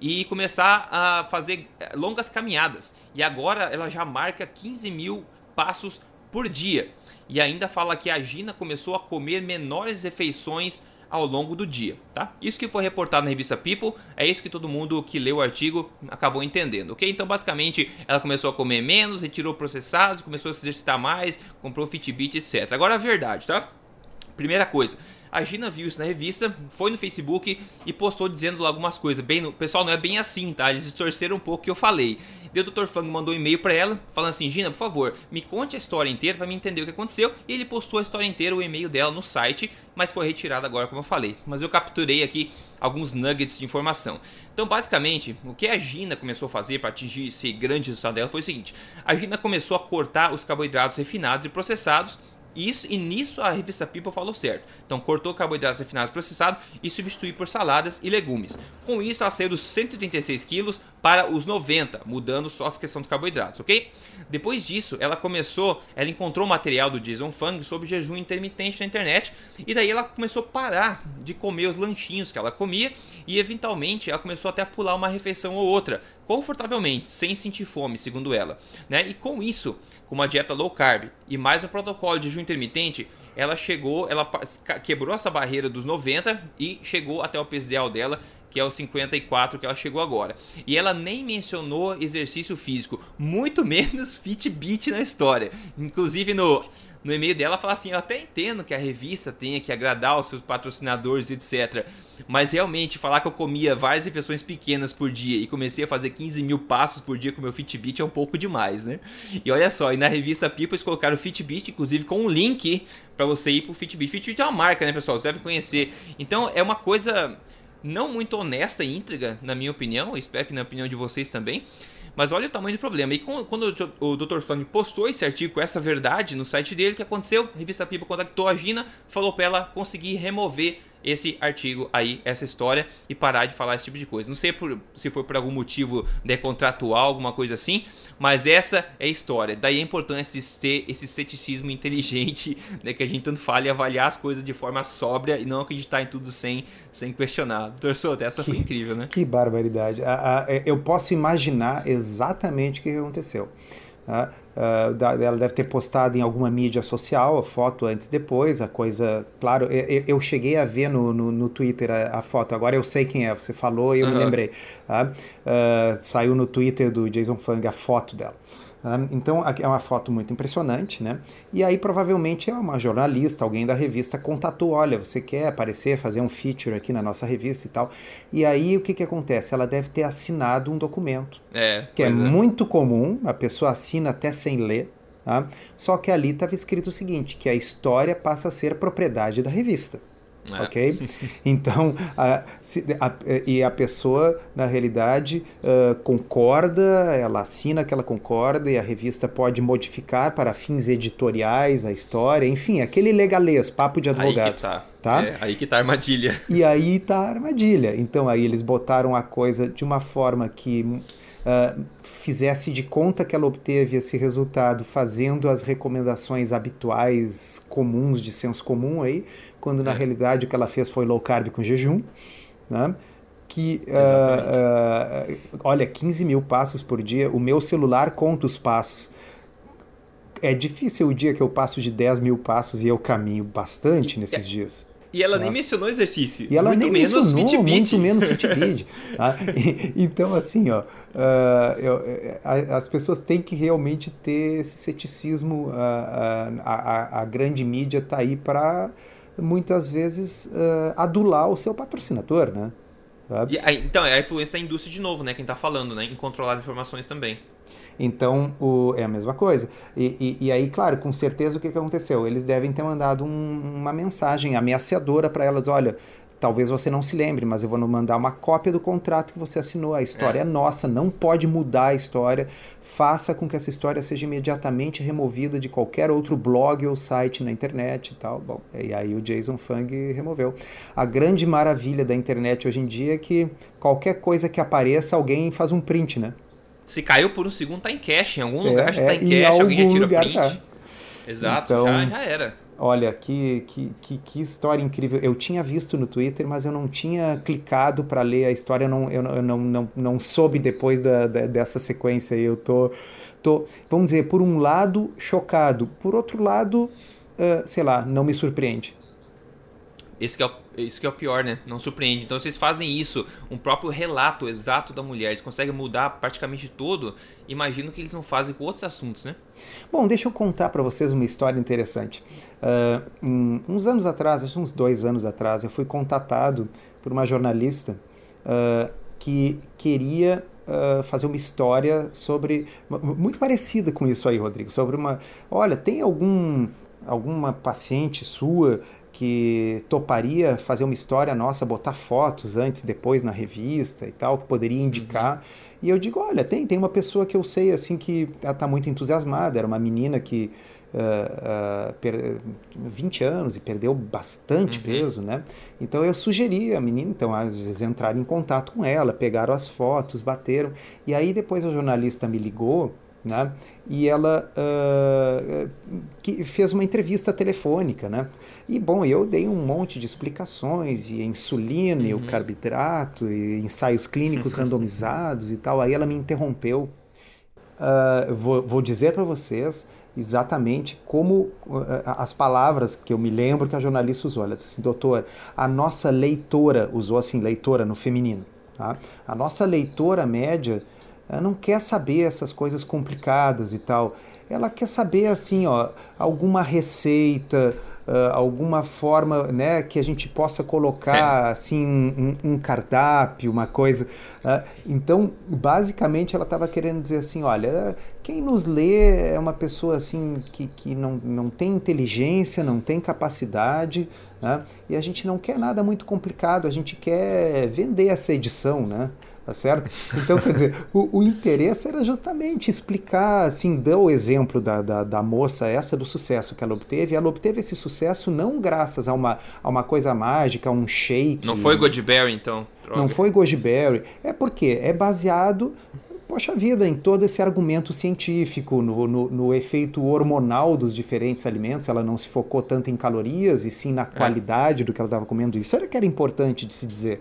e começar a fazer é, longas caminhadas. E agora ela já marca 15 mil passos por dia. E ainda fala que a Gina começou a comer menores refeições ao longo do dia, tá? Isso que foi reportado na revista People, é isso que todo mundo que leu o artigo acabou entendendo, ok? Então, basicamente, ela começou a comer menos, retirou processados, começou a se exercitar mais, comprou Fitbit, etc. Agora a verdade, tá? Primeira coisa, a Gina viu isso na revista, foi no Facebook e postou dizendo lá algumas coisas. Bem, no, pessoal, não é bem assim, tá? Eles distorceram um pouco o que eu falei. Daí o Dr. Fang mandou um e-mail para ela, falando assim: Gina, por favor, me conte a história inteira para me entender o que aconteceu. E ele postou a história inteira, o e-mail dela no site, mas foi retirado agora, como eu falei. Mas eu capturei aqui alguns nuggets de informação. Então, basicamente, o que a Gina começou a fazer para atingir esse grande resultado dela foi o seguinte: a Gina começou a cortar os carboidratos refinados e processados isso, e nisso a revista People falou certo. Então cortou carboidratos refinados processados e substituiu por saladas e legumes. Com isso ela saiu dos 136 quilos para os 90, mudando só a questão dos carboidratos, ok? Depois disso, ela começou, ela encontrou material do Jason Fung sobre jejum intermitente na internet e daí ela começou a parar de comer os lanchinhos que ela comia e eventualmente ela começou até a pular uma refeição ou outra, confortavelmente, sem sentir fome, segundo ela, né? E com isso, com uma dieta low carb e mais um protocolo de jejum intermitente, ela chegou, ela quebrou essa barreira dos 90 e chegou até o peso ideal dela, que é o 54 que ela chegou agora. E ela nem mencionou exercício físico, muito menos Fitbit na história. Inclusive no no e-mail dela fala assim: Eu até entendo que a revista tenha que agradar os seus patrocinadores, etc. Mas realmente, falar que eu comia várias refeições pequenas por dia e comecei a fazer 15 mil passos por dia com meu Fitbit é um pouco demais, né? E olha só, e na revista People eles colocaram o Fitbit, inclusive com um link para você ir pro Fitbit. Fitbit é uma marca, né, pessoal? Você deve conhecer. Então é uma coisa não muito honesta e na minha opinião. espero que na opinião de vocês também. Mas olha o tamanho do problema. E quando o Dr. Fang postou esse artigo essa verdade no site dele, o que aconteceu? A revista People contactou a Gina, falou para ela conseguir remover esse artigo aí, essa história e parar de falar esse tipo de coisa. Não sei por, se foi por algum motivo né, contratual, alguma coisa assim, mas essa é a história. Daí a importância de ter esse ceticismo inteligente, né, que a gente tanto fala e avaliar as coisas de forma sóbria e não acreditar em tudo sem, sem questionar. Doutor Souto, essa que, foi incrível, né? Que barbaridade. eu posso imaginar exatamente o que aconteceu. Tá? Uh, ela deve ter postado em alguma mídia social a foto antes e depois, a coisa. Claro, eu, eu cheguei a ver no, no, no Twitter a, a, foto, agora eu sei quem é, você falou e eu uhum. me lembrei. Uh, saiu no Twitter do Jason Fung a foto dela. Então é uma foto muito impressionante, né? E aí provavelmente é uma jornalista, alguém da revista contatou, olha, você quer aparecer, fazer um feature aqui na nossa revista e tal. E aí o que que acontece? Ela deve ter assinado um documento, é, que é, é muito comum, a pessoa assina até sem ler, tá? Só que ali estava escrito o seguinte, que a história passa a ser propriedade da revista. É. Ok? Então, a, se, a, e a pessoa, na realidade, uh, concorda, ela assina que ela concorda, e a revista pode modificar para fins editoriais a história, enfim, aquele legalês, papo de advogado. Aí que tá. tá? É, aí que tá a armadilha. E aí tá a armadilha. Então, aí eles botaram a coisa de uma forma que. Uh, fizesse de conta que ela obteve esse resultado fazendo as recomendações habituais comuns de senso comum aí, quando na é. realidade o que ela fez foi low carb com jejum, né? que uh, uh, olha 15 mil passos por dia o meu celular conta os passos é difícil o dia que eu passo de 10 mil passos e eu caminho bastante e, nesses é, dias e ela tá? nem mencionou exercício. E ela muito nem menos mencionou, Fitbit. muito menos Fitbit. tá? então, assim, ó, uh, eu, as pessoas têm que realmente ter esse ceticismo. A, a, a, grande mídia está aí para muitas vezes uh, adular o seu patrocinador, né? E, aí, então, é a influência da indústria de novo, né? Quem está falando, né? Em controlar as informações também. Então, o, é a mesma coisa. E, e, e, aí, claro, com certeza o que, que aconteceu? Eles devem ter mandado um, uma mensagem ameaçadora para elas: olha, Talvez você não se lembre, mas eu vou mandar uma cópia do contrato que você assinou. A história é. é. nossa, não pode mudar a história. Faça com que essa história seja imediatamente removida de qualquer outro blog ou site na internet e tal. Bom, e aí o Jason Fung removeu. A grande maravilha da internet hoje em dia é que qualquer coisa que apareça, alguém faz um print, né? Se caiu por um segundo, tá em cache. Em algum é, lugar já tá é, em cache, alguém tira print. Tá. Exato, então, já, já era. Olha, que, que, que, que, história incrível. Eu tinha visto no Twitter, mas eu não tinha clicado para ler a história, eu não, eu, eu não, não, não soube depois da, da, dessa sequência. Eu tô, tô, vamos dizer, por um lado, chocado, por outro lado, uh, sei lá, não me surpreende. Esse é o, isso que é o pior, né? Não surpreende. Então, vocês fazem isso, um próprio relato exato da mulher, eles conseguem mudar praticamente todo. Imagino que eles não fazem com outros assuntos, né? Bom, deixa eu contar para vocês uma história interessante. Uh, uns anos atrás, acho uns dois anos atrás, eu fui contatado por uma jornalista uh, que queria Uh, fazer uma história sobre muito parecida com isso aí, Rodrigo, sobre uma, olha, tem algum alguma paciente sua que toparia fazer uma história nossa, botar fotos antes, depois na revista e tal, que poderia indicar. Uhum. E eu digo, olha, tem, tem uma pessoa que eu sei assim que ela está muito entusiasmada, era uma menina que uh, uh, per, 20 anos e perdeu bastante uhum. peso, né? Então eu sugeri a menina, então, às vezes entrar em contato com ela, pegaram as fotos, bateram. E aí depois a jornalista me ligou né? E ela uh, que fez uma entrevista telefônica, né? E bom, eu dei um monte de explicações e insulina, uhum. e o carboidrato, e ensaios clínicos randomizados e tal. Aí ela me interrompeu. Uh, vou, vou dizer para vocês exatamente como uh, as palavras que eu me lembro que a jornalista usou. Ela disse assim, doutor, a nossa leitora, usou assim, leitora no feminino, tá? A nossa leitora média não quer saber essas coisas complicadas e tal. Ela quer saber assim, ó, alguma receita, uh, alguma forma, né, que a gente possa colocar é. assim um, um, cardápio, uma coisa. Uh, então, basicamente, ela estava querendo dizer assim, olha, quem nos lê é uma pessoa assim que, que não, não tem inteligência, não tem capacidade, né? e a gente não quer nada muito complicado, a gente quer vender essa edição, né? Tá certo? Então, quer dizer, o, o, interesse era justamente explicar, assim, dar o exemplo da, da, da, moça essa do sucesso que ela obteve. Ela obteve esse sucesso não graças a uma, a uma coisa mágica, a um shake. Não foi Goodberry, então? Droga. Não foi Goodberry. É porque é baseado poxa vida, em todo esse argumento científico, no, no, no, efeito hormonal dos diferentes alimentos, ela não se focou tanto em calorias e sim na é. qualidade do que ela estava comendo. Isso era que era importante de se dizer.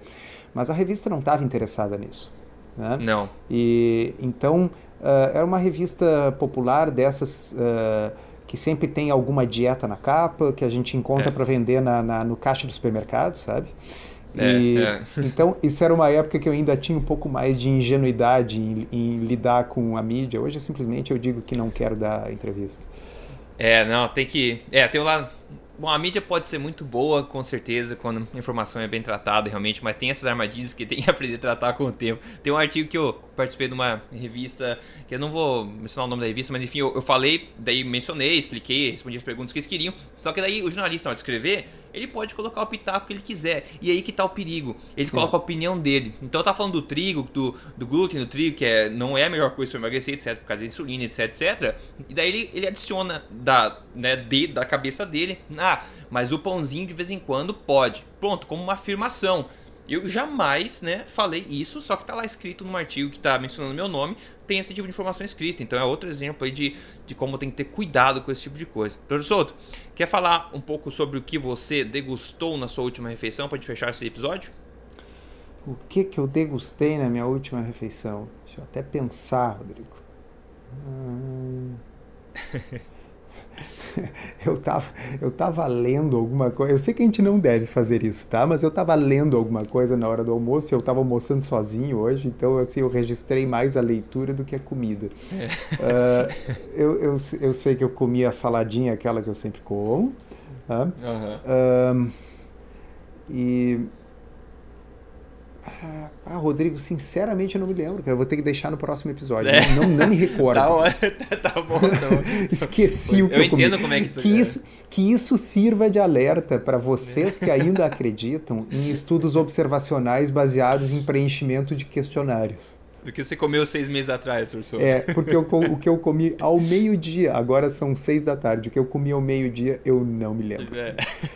Mas a revista não estava interessada nisso. Né? Não. E então uh, era uma revista popular dessas uh, que sempre tem alguma dieta na capa que a gente encontra é. para vender na, na, no caixa do supermercado, sabe? É, e, é. Então, isso era uma época que eu ainda tinha um pouco mais de ingenuidade em, em, lidar com a mídia. Hoje, simplesmente, eu digo que não quero dar entrevista. É, não, tem que. É, tem o lado. Bom, a mídia pode ser muito boa, com certeza, quando a informação é bem tratada, realmente, mas tem essas armadilhas que tem que aprender a tratar com o tempo. Tem um artigo que eu participei de uma revista, que eu não vou mencionar o nome da revista, mas enfim, eu, eu falei, daí mencionei, expliquei, respondi as perguntas que eles queriam, só que daí o jornalista, de escrever, ele pode colocar o pitaco que ele quiser. E aí que tá o perigo. Ele coloca a opinião dele. Então tá falando do trigo, do, do glúten do trigo, que é, não é a melhor coisa para emagrecer, etc, por causa da insulina, etc, etc. E daí ele, ele adiciona da, né, de, da cabeça dele, ah, mas o pãozinho de vez em quando pode. Pronto, como uma afirmação. Eu jamais, né, falei isso, só que tá lá escrito num artigo que tá mencionando meu nome, tem esse tipo de informação escrita. Então é outro exemplo aí de, de como tem que ter cuidado com esse tipo de coisa. Doutor Souto, quer falar um pouco sobre o que você degustou na sua última refeição para gente fechar esse episódio? O que que eu degustei na minha última refeição? Deixa eu até pensar, Rodrigo. Hum... eu tava, eu tava lendo alguma coisa. Eu sei que a gente não deve fazer isso, tá? Mas eu tava lendo alguma coisa na hora do almoço. Eu tava almoçando sozinho hoje, então assim eu registrei mais a leitura do que a comida. É. Uh, eu, eu, eu sei que eu comi a saladinha, aquela que eu sempre como. Tá? Uhum. Uh, e ah, Rodrigo, sinceramente eu não me lembro, Eu vou ter que deixar no próximo episódio. É. Não, não me recordo. tá, tá bom, tá Esqueci o que eu, eu entendo como é que isso que é. isso Que isso sirva de alerta para vocês que ainda acreditam em estudos observacionais baseados em preenchimento de questionários. Do que você comeu seis meses atrás, professor. É, porque eu, o que eu comi ao meio-dia, agora são seis da tarde, o que eu comi ao meio-dia, eu não me lembro. É,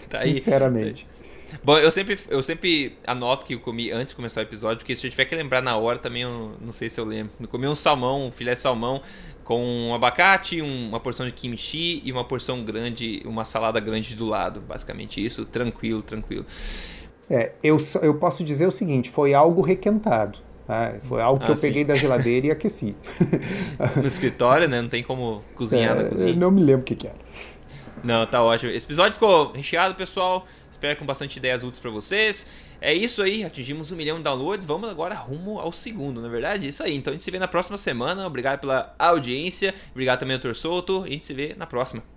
tá Sinceramente. Aí. Bom, eu sempre, eu sempre anoto que eu comi antes de começar o episódio, porque se eu tiver que lembrar na hora também, eu não sei se eu lembro. Eu comi um salmão, um filé de salmão com um abacate, um, uma porção de kimchi e uma porção grande, uma salada grande do lado. Basicamente isso, tranquilo, tranquilo. É, eu, eu posso dizer o seguinte, foi algo requentado. Tá? Foi algo que ah, eu sim. peguei da geladeira e aqueci. No escritório, né? Não tem como cozinhar é, na cozinha. Não me lembro o que, que era. Não, tá ótimo. Esse episódio ficou recheado, pessoal. Espero com bastante ideias úteis para vocês. É isso aí, atingimos um milhão de downloads. Vamos agora rumo ao segundo, na é verdade? Isso aí. Então a gente se vê na próxima semana. Obrigado pela audiência. Obrigado também, doutor Souto. A gente se vê na próxima.